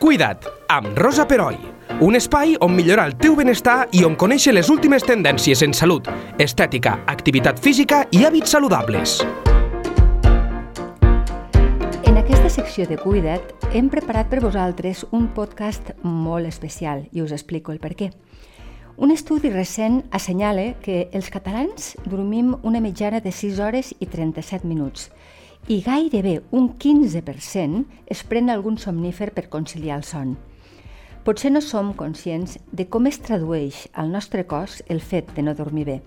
Cuida't, amb Rosa Peroi. Un espai on millorar el teu benestar i on conèixer les últimes tendències en salut, estètica, activitat física i hàbits saludables. En aquesta secció de Cuida't hem preparat per vosaltres un podcast molt especial i us explico el per què. Un estudi recent assenyala que els catalans dormim una mitjana de 6 hores i 37 minuts i gairebé un 15% es pren algun somnífer per conciliar el son. Potser no som conscients de com es tradueix al nostre cos el fet de no dormir bé.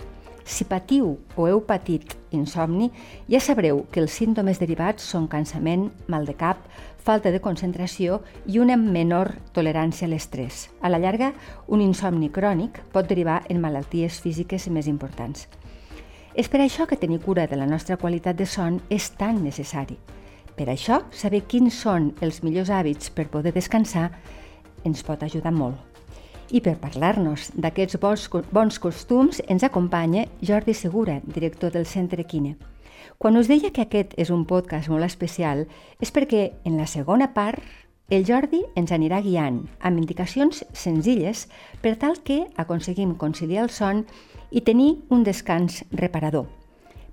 Si patiu o heu patit insomni, ja sabreu que els símptomes derivats són cansament, mal de cap, falta de concentració i una menor tolerància a l'estrès. A la llarga, un insomni crònic pot derivar en malalties físiques més importants. És per això que tenir cura de la nostra qualitat de son és tan necessari. Per això, saber quins són els millors hàbits per poder descansar ens pot ajudar molt. I per parlar-nos d'aquests bons, bons costums ens acompanya Jordi Segura, director del Centre Quine. Quan us deia que aquest és un podcast molt especial és perquè en la segona part el Jordi ens anirà guiant amb indicacions senzilles per tal que aconseguim conciliar el son i tenir un descans reparador.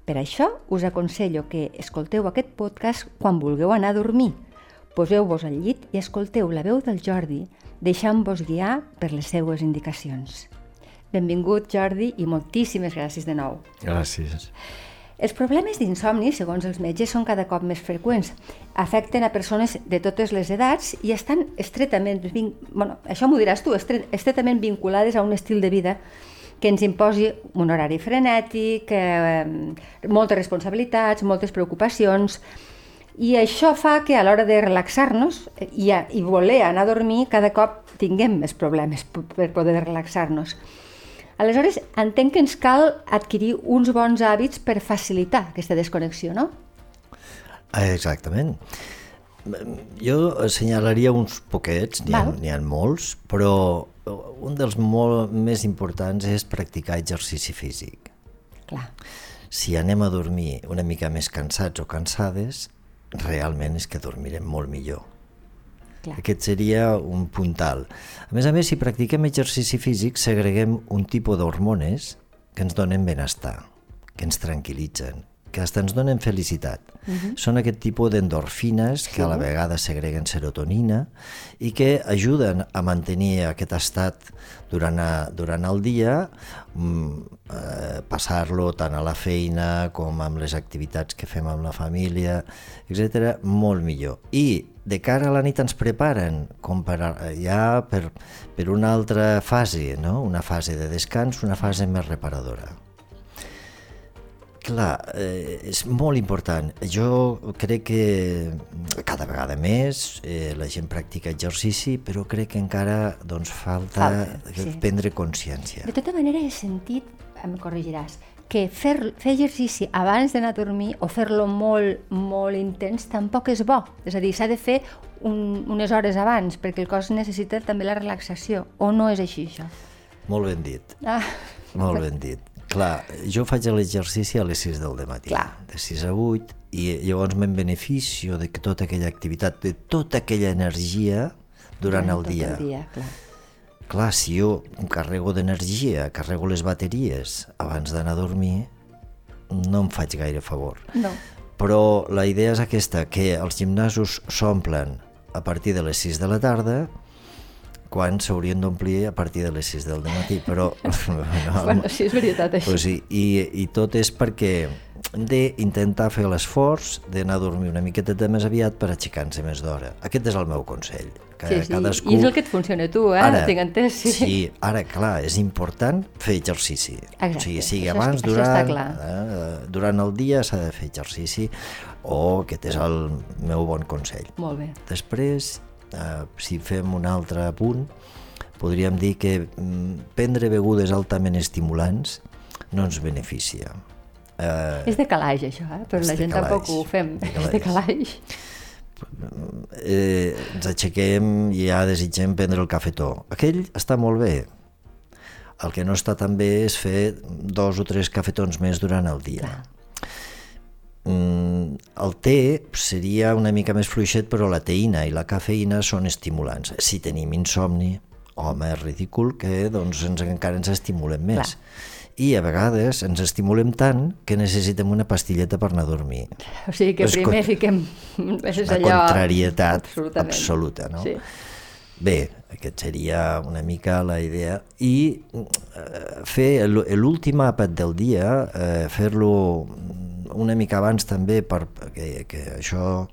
Per això us aconsello que escolteu aquest podcast quan vulgueu anar a dormir. Poseu-vos al llit i escolteu la veu del Jordi, deixant-vos guiar per les seues indicacions. Benvingut, Jordi, i moltíssimes gràcies de nou. Gràcies. Els problemes d'insomni, segons els metges, són cada cop més freqüents. Afecten a persones de totes les edats i estan estretament, bueno, això m'ho diràs tu, estretament vinculades a un estil de vida que ens imposi un horari frenètic, eh, moltes responsabilitats, moltes preocupacions, i això fa que a l'hora de relaxar-nos i, a, i voler anar a dormir cada cop tinguem més problemes per poder relaxar-nos. Aleshores, entenc que ens cal adquirir uns bons hàbits per facilitar aquesta desconnexió, no? Exactament. Jo assenyalaria uns poquets, n'hi ha, ha molts, però un dels molt més importants és practicar exercici físic. Clar. Si anem a dormir una mica més cansats o cansades, realment és que dormirem molt millor. Clar. Aquest seria un puntal. A més a més, si practiquem exercici físic, segreguem un tipus d'hormones que ens donen benestar, que ens tranquil·litzen, que fins ens donen felicitat. Uh -huh. Són aquest tipus d'endorfines que sí. a la vegada segreguen serotonina i que ajuden a mantenir aquest estat durant, a, durant el dia, mm, eh, passar-lo tant a la feina com amb les activitats que fem amb la família, etc molt millor. I de cara a la nit ens preparen com per, ja per, per una altra fase, no? una fase de descans, una fase més reparadora. Clar, eh, és molt important. Jo crec que cada vegada més eh, la gent practica exercici, però crec que encara doncs, falta, falta sí. prendre consciència. De tota manera he sentit, em corregiràs, que fer, fer exercici abans d'anar a dormir o fer-lo molt, molt intens tampoc és bo. És a dir, s'ha de fer un, unes hores abans, perquè el cos necessita també la relaxació. O no és així, això? Molt ben dit. Ah. Molt ben dit. Clar, jo faig l'exercici a les 6 del matí, Clar. de 6 a 8, i llavors me'n beneficio de que tota aquella activitat, de tota aquella energia durant, durant el dia. El dia clar. clar, si jo carrego d'energia, carrego les bateries abans d'anar a dormir, no em faig gaire favor. No. Però la idea és aquesta, que els gimnasos s'omplen a partir de les 6 de la tarda, quan s'haurien d'omplir a partir de les 6 del matí, però... No, bueno, sí, és veritat, això. Pues sí, i, I tot és perquè hem d'intentar fer l'esforç d'anar a dormir una miqueta més aviat per aixecar-nos més d'hora. Aquest és el meu consell. Que sí, sí, cadascú... i és el que et funciona a tu, eh? Ara, Tinc entès, sí. sí, ara, clar, és important fer exercici. Exacte. O sigui, sigui això, abans, això durant, eh, durant el dia s'ha de fer exercici, o aquest és el meu bon consell. Molt bé. Després, eh, si fem un altre punt, podríem dir que mm, prendre begudes altament estimulants no ens beneficia. Eh, és de calaix, això, eh? però la gent calaix, tampoc ho fem. De és de calaix. Eh, ens aixequem i ja desitgem prendre el cafetó. Aquell està molt bé. El que no està tan bé és fer dos o tres cafetons més durant el dia. Clar. Mm, el té seria una mica més fluixet, però la teïna i la cafeïna són estimulants. Si tenim insomni, home, és ridícul que doncs, ens, encara ens estimulem més. Clar. I a vegades ens estimulem tant que necessitem una pastilleta per anar a dormir. O sigui que és primer fiquem... És una allò... contrarietat absoluta, no? Sí. Bé, aquest seria una mica la idea. I eh, fer l'últim àpat del dia, eh, fer-lo una mica abans també perquè que això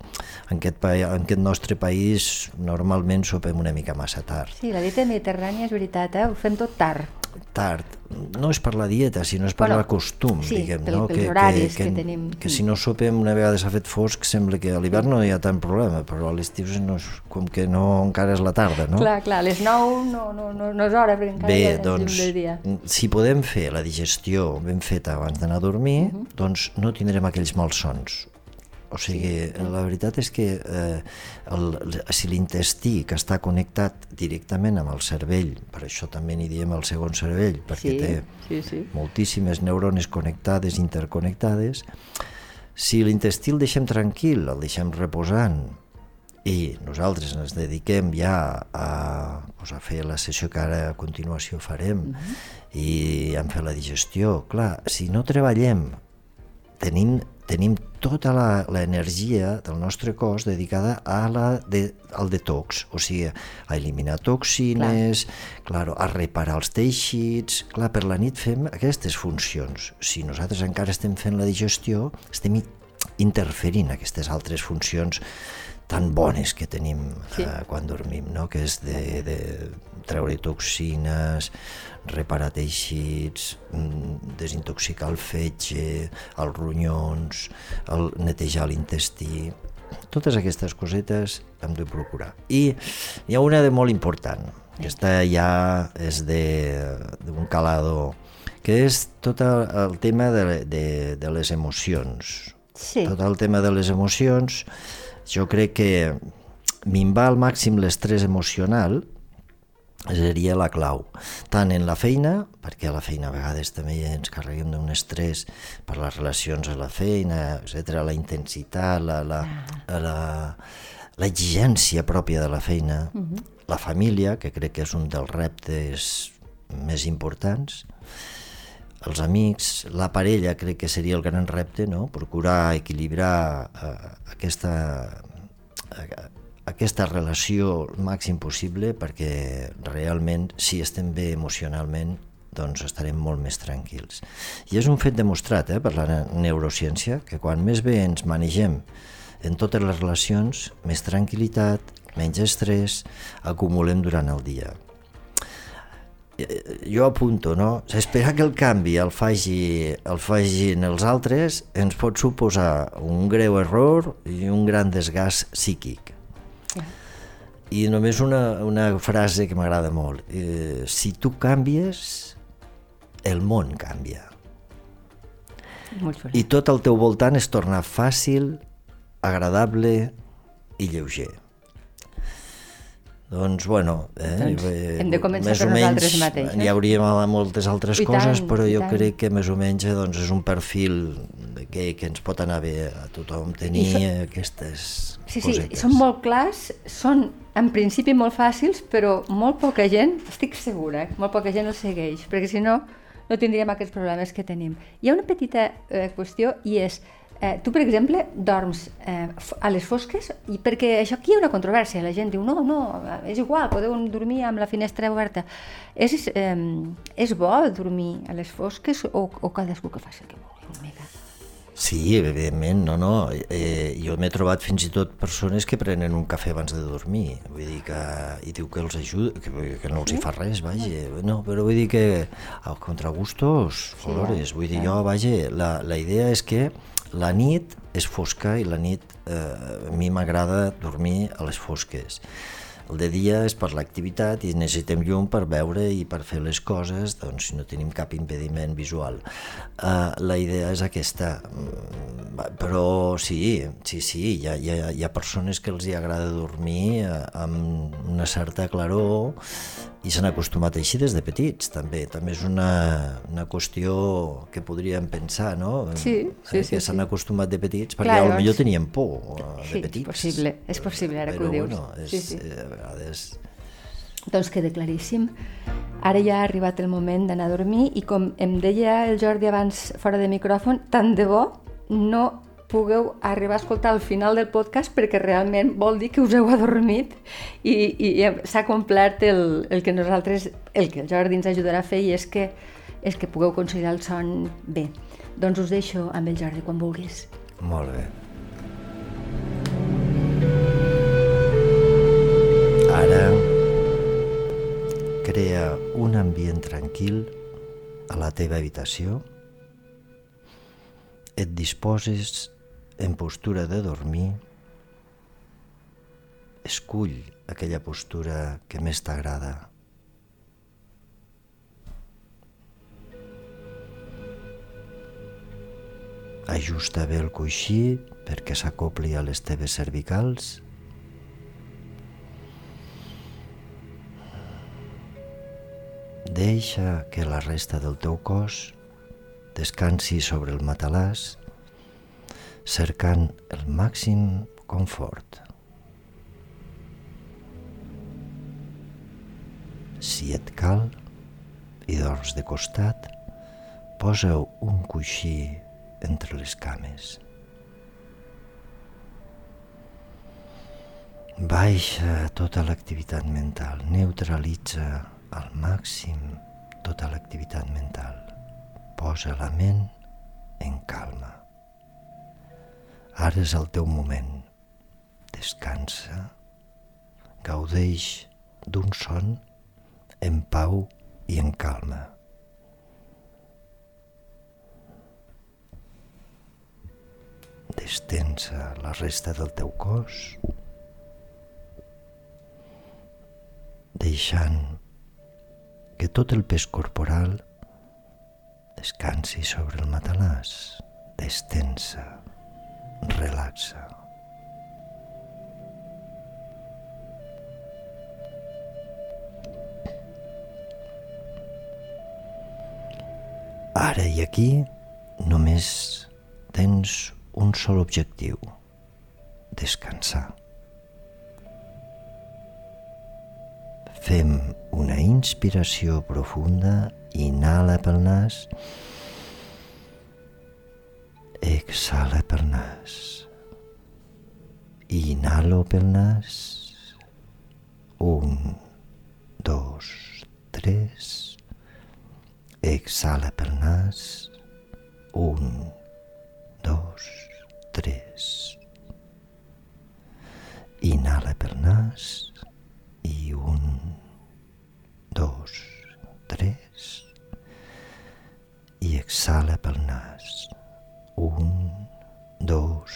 en aquest, en aquest nostre país normalment sopem una mica massa tard. Sí, la dieta mediterrània és veritat, eh? ho fem tot tard. Tard. No és per la dieta, sinó és per bueno, el costum, sí, diguem. Pel, no? que, horaris que, que, que tenim. Que si no sopem una vegada s'ha fet fosc, sembla que a l'hivern no hi ha tant problema, però a l'estiu no és, com que no encara és la tarda, no? Clar, clar, a les 9 no, no, no, no és hora, perquè encara Bé, és doncs, dia. si podem fer la digestió ben feta abans d'anar a dormir, uh -huh. doncs no tindrem aquells malsons o sigui, la veritat és que eh, el, si l'intestí que està connectat directament amb el cervell, per això també n'hi diem el segon cervell, perquè sí, té sí, sí. moltíssimes neurones connectades, interconnectades, si l'intestí el deixem tranquil, el deixem reposant, i nosaltres ens dediquem ja a, doncs, a fer la sessió que ara a continuació farem uh -huh. i a fer la digestió. Clar, si no treballem tenim tenim tota l'energia del nostre cos dedicada a la de, al detox, o sigui, a eliminar toxines, clar. claro, a reparar els teixits... Clar, per la nit fem aquestes funcions. Si nosaltres encara estem fent la digestió, estem interferint aquestes altres funcions tan bones que tenim sí. eh, quan dormim, no? que és de, de treure toxines, reparar teixits, mm, desintoxicar el fetge, els ronyons, el netejar l'intestí, totes aquestes cosetes hem de procurar. I hi ha una de molt important, aquesta ja és d'un calado, que és tot el tema de, de, de les emocions. Sí. Tot el tema de les emocions, jo crec que minvar al màxim l'estrès emocional seria la clau, tant en la feina, perquè a la feina a vegades també ens carreguem d'un estrès per les relacions a la feina, etc, la intensitat, la, la, ah. la, l'exigència pròpia de la feina, uh mhm. -huh. la família, que crec que és un dels reptes més importants, els amics, la parella crec que seria el gran repte, no? procurar equilibrar eh, aquesta, eh, aquesta relació el màxim possible perquè realment si estem bé emocionalment doncs estarem molt més tranquils. I és un fet demostrat eh, per la neurociència que quan més bé ens manegem en totes les relacions, més tranquil·litat, menys estrès acumulem durant el dia. Eh, jo apunto, no? Esperar que el canvi el, faci, el fagin els altres ens pot suposar un greu error i un gran desgast psíquic. Sí. I només una, una frase que m'agrada molt. Eh, si tu canvies, el món canvia. I tot al teu voltant es torna fàcil, agradable i lleuger. Doncs, bueno, eh, doncs hem de començar per nosaltres mateixos. Hi hauria moltes altres I coses, tant, però jo tant. crec que més o menys eh, doncs, és un perfil que, que ens pot anar bé a tothom tenir so... aquestes sí, cosetes. Sí, són molt clars, són en principi molt fàcils, però molt poca gent, estic segura, eh, molt poca gent els segueix, perquè si no, no tindríem aquests problemes que tenim. Hi ha una petita eh, qüestió i és Eh, tu, per exemple, dorms eh, a les fosques i perquè això aquí hi ha una controvèrsia. La gent diu, no, no, és igual, podeu dormir amb la finestra oberta. És, eh, és bo dormir a les fosques o, o cadascú que faci el que vulgui una mica? Sí, evidentment, no, no. Eh, jo m'he trobat fins i tot persones que prenen un cafè abans de dormir, vull dir que, i diu que els ajuda, que, que no els hi fa res, vaja. No, però vull dir que a contragustos, colores, vull dir jo, vaja, la, la idea és que la nit és fosca i la nit eh, a mi m'agrada dormir a les fosques. El de dia és per l'activitat i necessitem llum per veure i per fer les coses, doncs no tenim cap impediment visual. Uh, la idea és aquesta, mm, però sí, sí, sí, hi ha, hi ha, hi ha persones que els hi agrada dormir uh, amb una certa claror i s'han acostumat així des de petits, també. També és una, una qüestió que podríem pensar, no? Sí, sí, eh, sí, Que s'han sí. acostumat de petits, perquè Clar, potser llavors- tenien por eh, de Sí, és petits. possible, és possible, ara que Però, ho dius. Bueno, és, Sí, sí. eh, a vegades... Doncs queda claríssim. Ara ja ha arribat el moment d'anar a dormir i com em deia el Jordi abans fora de micròfon, tant de bo no pugueu arribar a escoltar el final del podcast perquè realment vol dir que us heu adormit i, i, i s'ha complert el, el que nosaltres, el que el Jordi ens ajudarà a fer i és que, és que pugueu conciliar el son bé. Doncs us deixo amb el Jordi quan vulguis. Molt bé. Ara crea un ambient tranquil a la teva habitació. Et disposes en postura de dormir. Escull aquella postura que més t'agrada. Ajusta bé el coixí perquè s'acopli a les teves cervicals. Deixa que la resta del teu cos descansi sobre el matalàs, cercant el màxim confort. Si et cal i dors de costat, posa un coixí entre les cames. Baixa tota l'activitat mental, neutralitza al màxim tota l'activitat mental. Posa la ment en calma. Ara és el teu moment. Descansa, gaudeix d'un son en pau i en calma. Destensa la resta del teu cos, deixant que tot el pes corporal descansi sobre el matalàs, destensa, relaxa. Ara i aquí només tens un sol objectiu, descansar. Fem una inspiració profunda, inhala pel nas, exhala pel nas. Inhalo pel nas, un, dos, tres, exhala pel nas, un, dos, tres. Inhala pel nas i un, dos, tres. I exhala pel nas. Un, dos,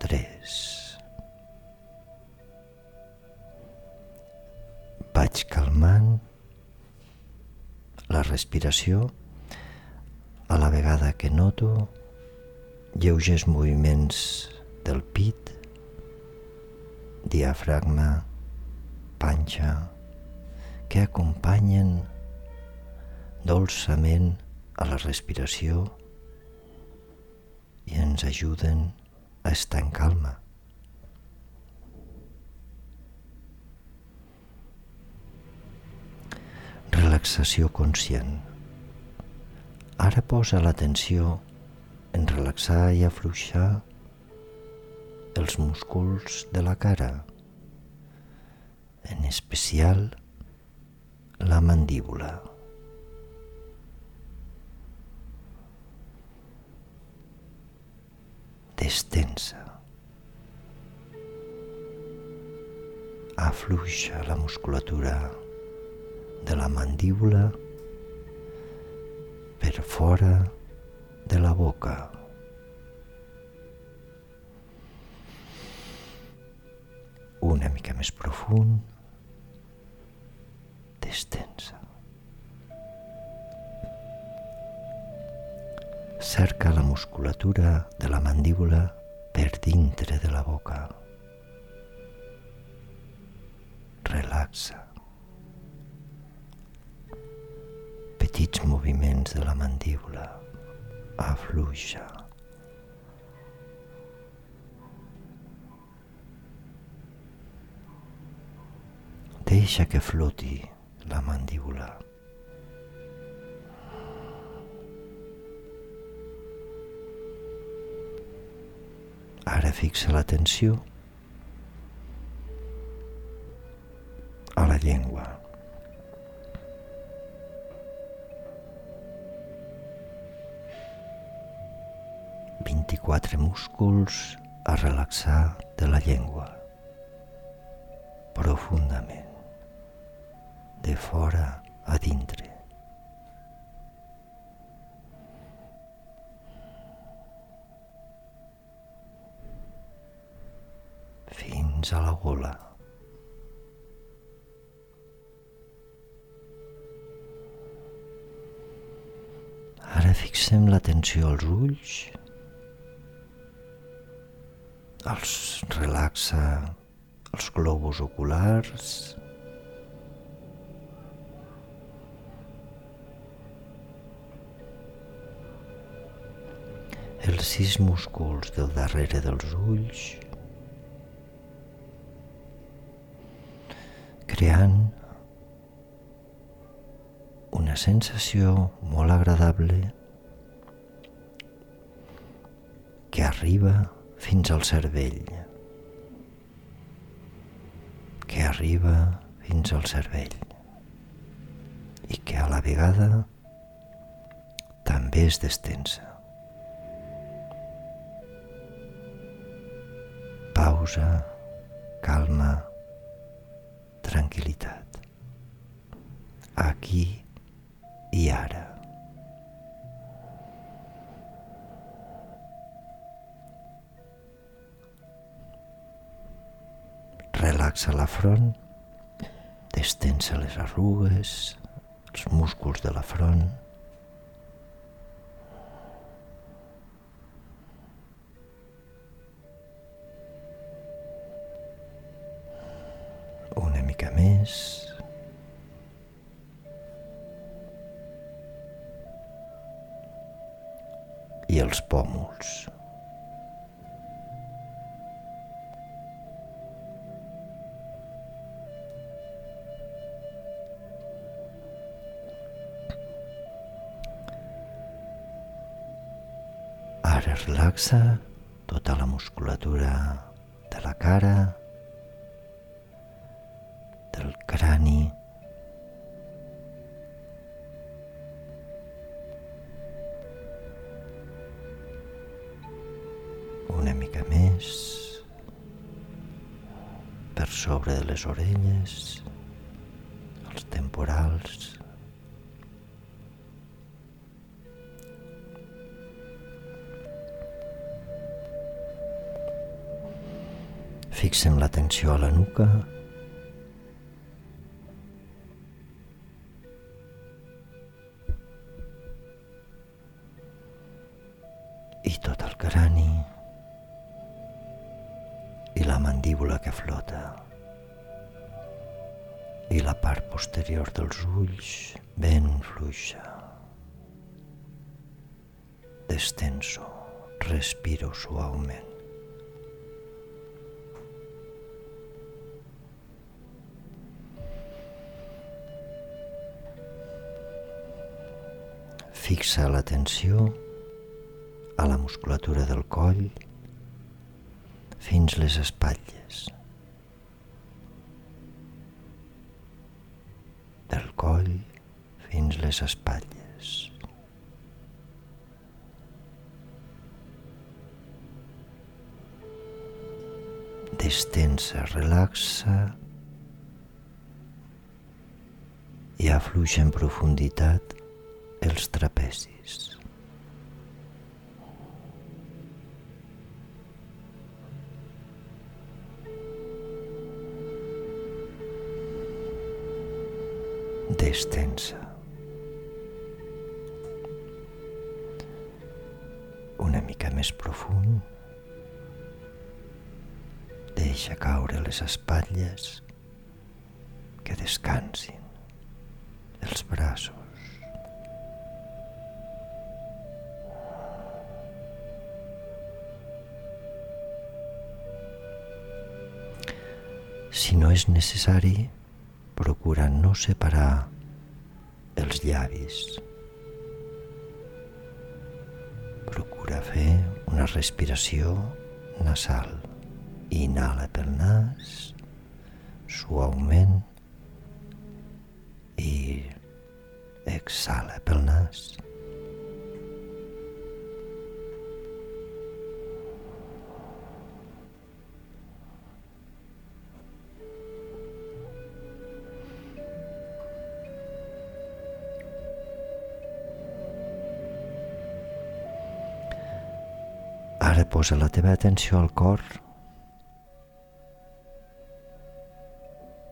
tres. Vaig calmant la respiració a la vegada que noto lleugers moviments del pit, diafragma, panxa, que acompanyen dolçament a la respiració i ens ajuden a estar en calma. Relaxació conscient. Ara posa l'atenció en relaxar i afluixar els músculs de la cara, en especial la mandíbula. Destensa. Afluixa la musculatura de la mandíbula per fora de la boca. Una mica més profund, Cerca la musculatura de la mandíbula per dintre de la boca. Relaxa. petits moviments de la mandíbula. Afluixa. Deixa que floti la mandíbula. Ara fixa l'atenció a la llengua. Vint-i-quatre músculs a relaxar de la llengua profundament de fora a dintre. La gola. Ara fixem l'atenció als ulls, els relaxa els globus oculars, els sis músculs del darrere dels ulls, creant una sensació molt agradable que arriba fins al cervell, que arriba fins al cervell i que a la vegada també és destensa. pausa, calma, tranquil·litat. Aquí i ara. Relaxa la front, destensa les arrugues, els músculs de la front, més. I els pòmuls. Ara relaxa tota la musculatura de la cara, crani. Una mica més per sobre de les orelles, els temporals, Fixem l'atenció a la nuca fluixa. Destenso, respiro suaument. Fixa l'atenció a la musculatura del coll fins les espatlles. Fins les espatlles. Destensa, relaxa i afluixa en profunditat els trapezis. destensa. més profund. Deixa caure les espatlles, que descansin els braços. Si no és necessari, procura no separar els llavis. Una respiració nasal. Inhala pel nas, suaument, i exhala pel nas. Posa la teva atenció al cor,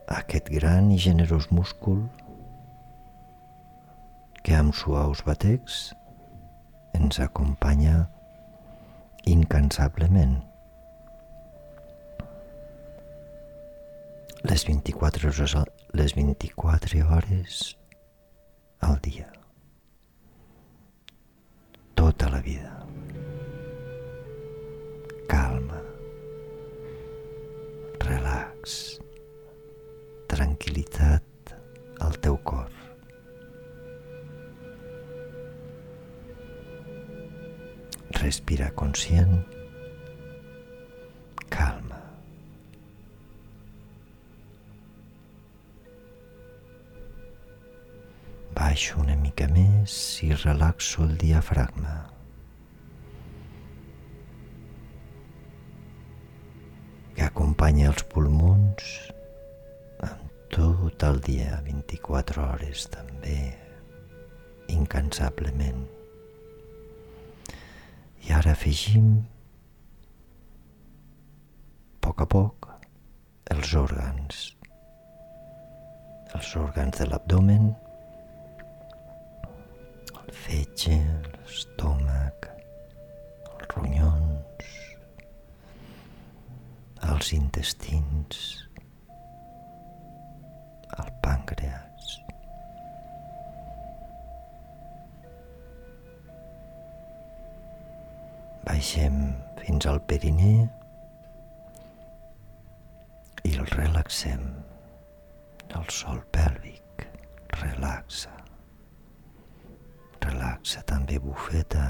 aquest gran i generós múscul que amb suaus batecs ens acompanya incansablement. Les 24 hores, les 24 hores al dia. Tota la vida relax, tranquil·litat al teu cor. Respira conscient, calma. Baixo una mica més i relaxo el diafragma. Acompanya els pulmons amb tot el dia, 24 hores també, incansablement. I ara afegim a poc a poc els òrgans, els òrgans de l'abdomen, el fetge, l'estómac, els ronyons, els intestins, el pàncreas. Baixem fins al periné i el relaxem. El sol pèlvic relaxa. Relaxa també bufeta,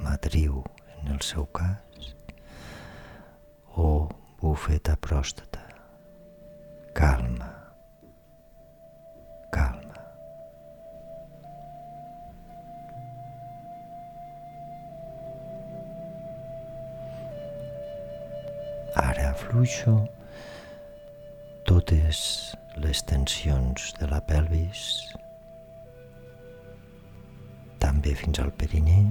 matriu en el seu cas, o bufeta pròstata. Calma. Calma. Ara afluixo totes les tensions de la pelvis, també fins al periné,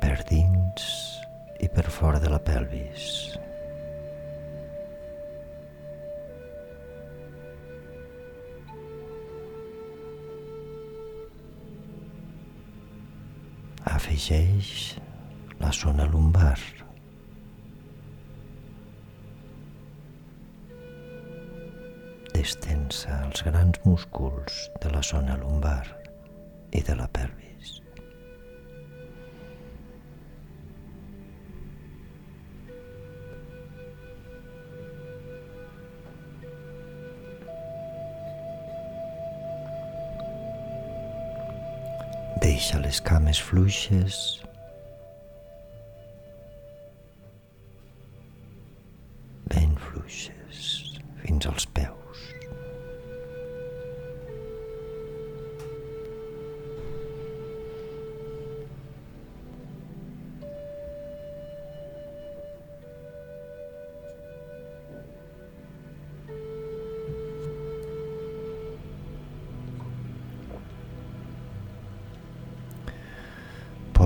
per dins i per fora de la pelvis. Afegeix la zona lumbar. Destensa els grans músculs de la zona lumbar i de la pelvis. Deixa les cames fluixes.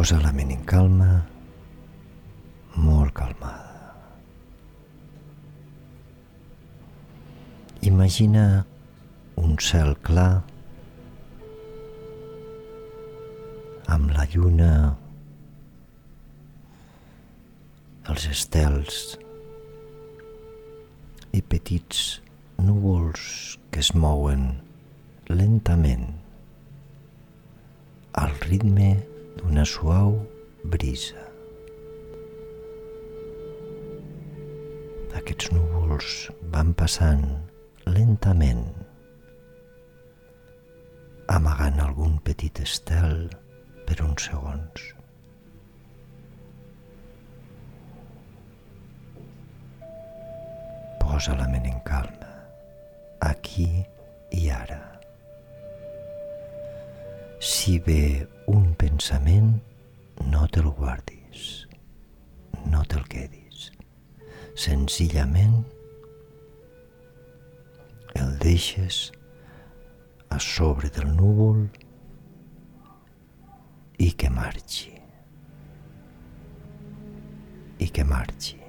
Posa la ment en calma, molt calmada. Imagina un cel clar amb la lluna, els estels i petits núvols que es mouen lentament al ritme d'una suau brisa. Aquests núvols van passant lentament, amagant algun petit estel per uns segons. Posa la ment en calma, aquí i ara. Si ve un pensament, no te'l guardis, no te'l quedis. Senzillament el deixes a sobre del núvol i que marxi. I que marxi.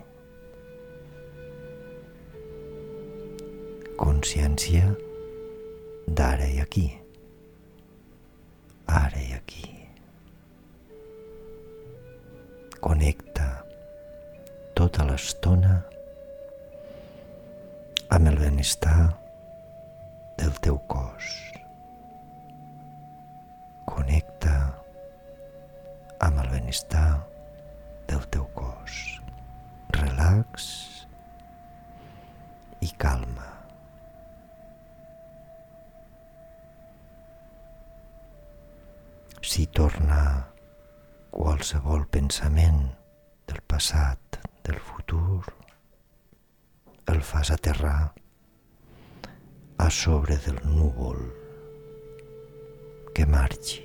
Consciència d'ara i aquí. L'estona amb el benestar del teu cos. Connecta amb el benestar del teu cos. Relax i calma. Si torna qualsevol pensament del passat, futur, el fas aterrar a sobre del núvol que marxi.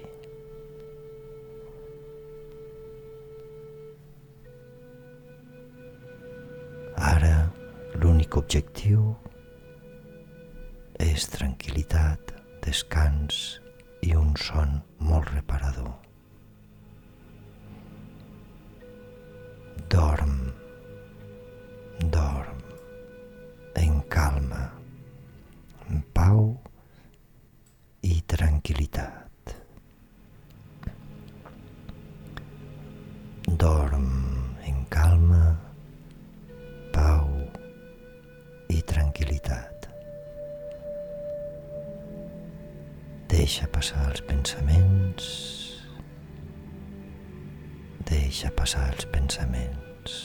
Ara l'únic objectiu és tranquil·litat, descans i un son molt reparador. Deixa passar els pensaments, deixa passar els pensaments.